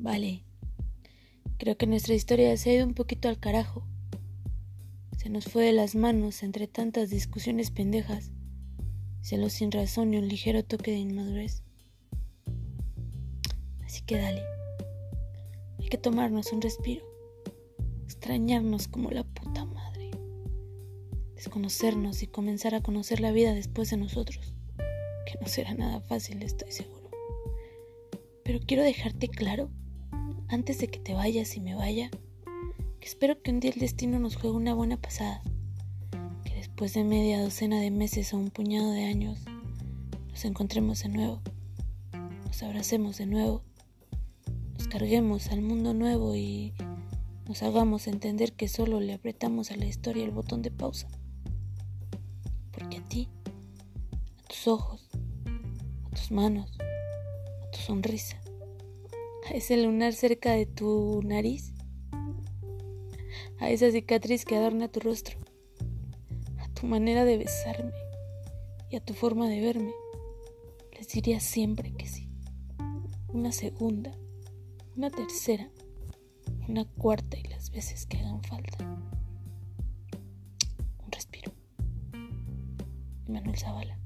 Vale. Creo que nuestra historia se ha ido un poquito al carajo. Se nos fue de las manos entre tantas discusiones pendejas, celos sin razón y un ligero toque de inmadurez. Así que dale. Hay que tomarnos un respiro. Extrañarnos como la puta madre. Desconocernos y comenzar a conocer la vida después de nosotros. Que no será nada fácil, estoy seguro. Pero quiero dejarte claro antes de que te vayas y me vaya, espero que un día el destino nos juegue una buena pasada, que después de media docena de meses o un puñado de años, nos encontremos de nuevo, nos abracemos de nuevo, nos carguemos al mundo nuevo y nos hagamos entender que solo le apretamos a la historia el botón de pausa. Porque a ti, a tus ojos, a tus manos, a tu sonrisa, a ese lunar cerca de tu nariz, a esa cicatriz que adorna tu rostro, a tu manera de besarme y a tu forma de verme, les diría siempre que sí. Una segunda, una tercera, una cuarta y las veces que hagan falta. Un respiro. Manuel Zavala.